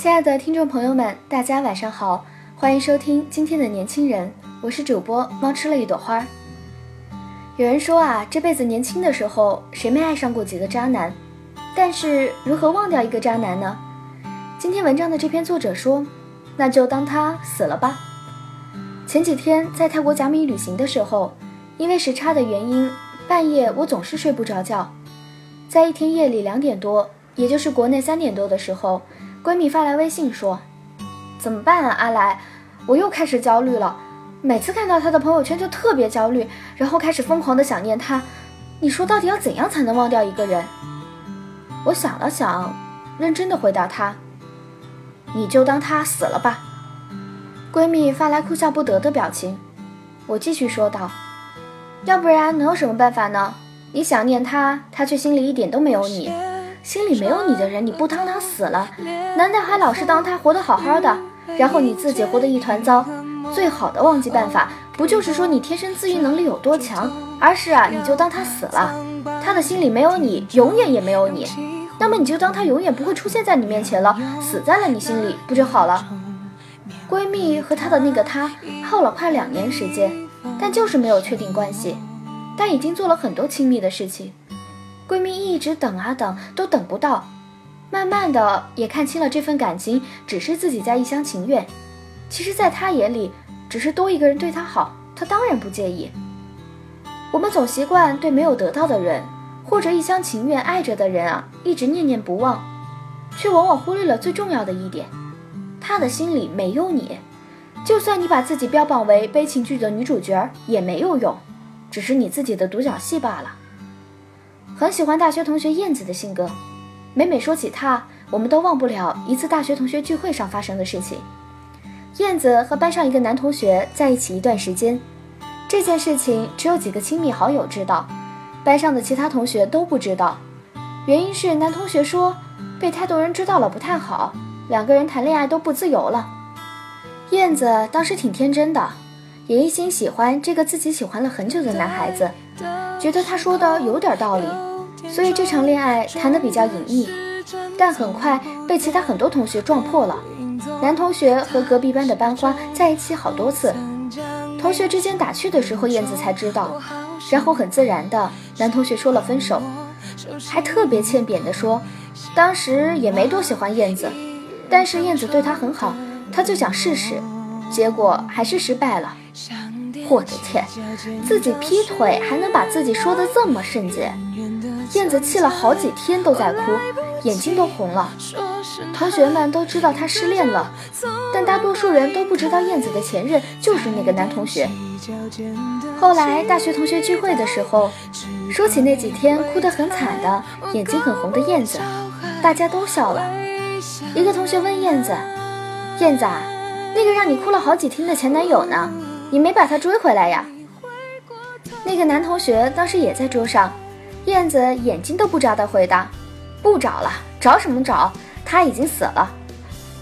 亲爱的听众朋友们，大家晚上好，欢迎收听今天的年轻人，我是主播猫吃了一朵花。有人说啊，这辈子年轻的时候，谁没爱上过几个渣男？但是如何忘掉一个渣男呢？今天文章的这篇作者说，那就当他死了吧。前几天在泰国甲米旅行的时候，因为时差的原因，半夜我总是睡不着觉。在一天夜里两点多，也就是国内三点多的时候。闺蜜发来微信说：“怎么办啊，阿来，我又开始焦虑了。每次看到他的朋友圈就特别焦虑，然后开始疯狂的想念他。你说到底要怎样才能忘掉一个人？”我想了想，认真的回答她：“你就当他死了吧。”闺蜜发来哭笑不得的表情。我继续说道：“要不然能有什么办法呢？你想念他，他却心里一点都没有你。”心里没有你的人，你不当他死了，难道还老是当他活得好好的，然后你自己活得一团糟？最好的忘记办法，不就是说你天生自愈能力有多强？而是啊，你就当他死了，他的心里没有你，永远也没有你。那么你就当他永远不会出现在你面前了，死在了你心里，不就好了？闺蜜和她的那个他耗了快两年时间，但就是没有确定关系，但已经做了很多亲密的事情。闺蜜一直等啊等，都等不到，慢慢的也看清了这份感情只是自己在一厢情愿。其实，在她眼里，只是多一个人对她好，她当然不介意。我们总习惯对没有得到的人，或者一厢情愿爱着的人啊，一直念念不忘，却往往忽略了最重要的一点：他的心里没有你。就算你把自己标榜为悲情剧的女主角，也没有用，只是你自己的独角戏罢了。很喜欢大学同学燕子的性格，每每说起她，我们都忘不了一次大学同学聚会上发生的事情。燕子和班上一个男同学在一起一段时间，这件事情只有几个亲密好友知道，班上的其他同学都不知道。原因是男同学说被太多人知道了不太好，两个人谈恋爱都不自由了。燕子当时挺天真的，也一心喜欢这个自己喜欢了很久的男孩子，觉得他说的有点道理。所以这场恋爱谈得比较隐秘，但很快被其他很多同学撞破了。男同学和隔壁班的班花在一起好多次，同学之间打趣的时候，燕子才知道。然后很自然的，男同学说了分手，还特别欠扁的说，当时也没多喜欢燕子，但是燕子对他很好，他就想试试，结果还是失败了。我的天，自己劈腿还能把自己说的这么圣洁。燕子气了好几天都在哭，眼睛都红了。同学们都知道她失恋了，但大多数人都不知道燕子的前任就是那个男同学。后来大学同学聚会的时候，说起那几天哭得很惨的、眼睛很红的燕子，大家都笑了。一个同学问燕子：“燕子，那个让你哭了好几天的前男友呢？你没把他追回来呀？”那个男同学当时也在桌上。燕子眼睛都不眨的回答：“不找了，找什么找？他已经死了。”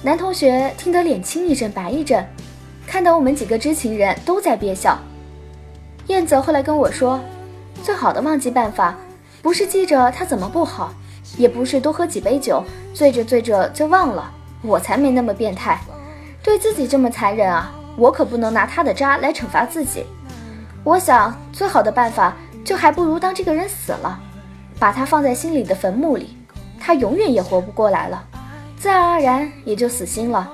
男同学听得脸青一阵白一阵，看到我们几个知情人都在憋笑。燕子后来跟我说：“最好的忘记办法，不是记着他怎么不好，也不是多喝几杯酒，醉着醉着就忘了。我才没那么变态，对自己这么残忍啊！我可不能拿他的渣来惩罚自己。我想，最好的办法。”就还不如当这个人死了，把他放在心里的坟墓里，他永远也活不过来了，自然而然也就死心了。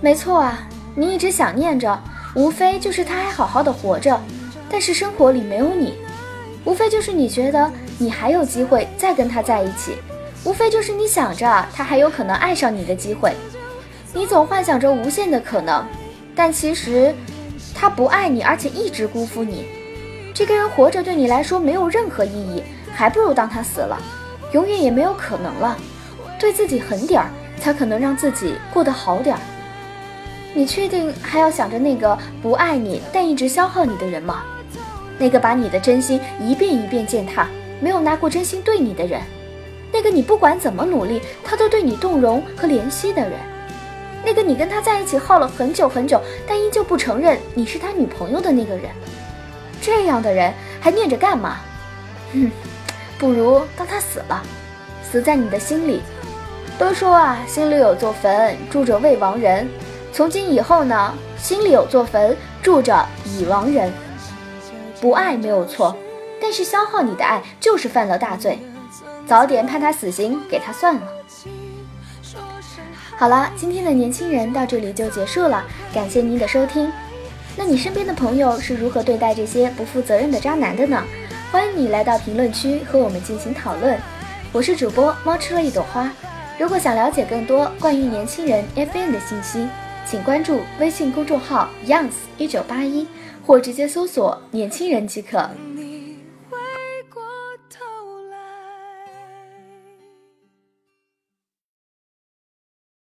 没错啊，你一直想念着，无非就是他还好好的活着，但是生活里没有你，无非就是你觉得你还有机会再跟他在一起，无非就是你想着他还有可能爱上你的机会，你总幻想着无限的可能，但其实他不爱你，而且一直辜负你。这个人活着对你来说没有任何意义，还不如当他死了，永远也没有可能了。对自己狠点儿，才可能让自己过得好点儿。你确定还要想着那个不爱你但一直消耗你的人吗？那个把你的真心一遍一遍践踏，没有拿过真心对你的人？那个你不管怎么努力，他都对你动容和怜惜的人？那个你跟他在一起耗了很久很久，但依旧不承认你是他女朋友的那个人？这样的人还念着干嘛？哼，不如当他死了，死在你的心里。都说啊，心里有座坟，住着未亡人。从今以后呢，心里有座坟，住着已亡人。不爱没有错，但是消耗你的爱就是犯了大罪。早点判他死刑，给他算了。好了，今天的年轻人到这里就结束了，感谢您的收听。那你身边的朋友是如何对待这些不负责任的渣男的呢？欢迎你来到评论区和我们进行讨论。我是主播猫吃了一朵花。如果想了解更多关于年轻人 FM 的信息，请关注微信公众号 Youngs 一九八一，或直接搜索“年轻人”即可。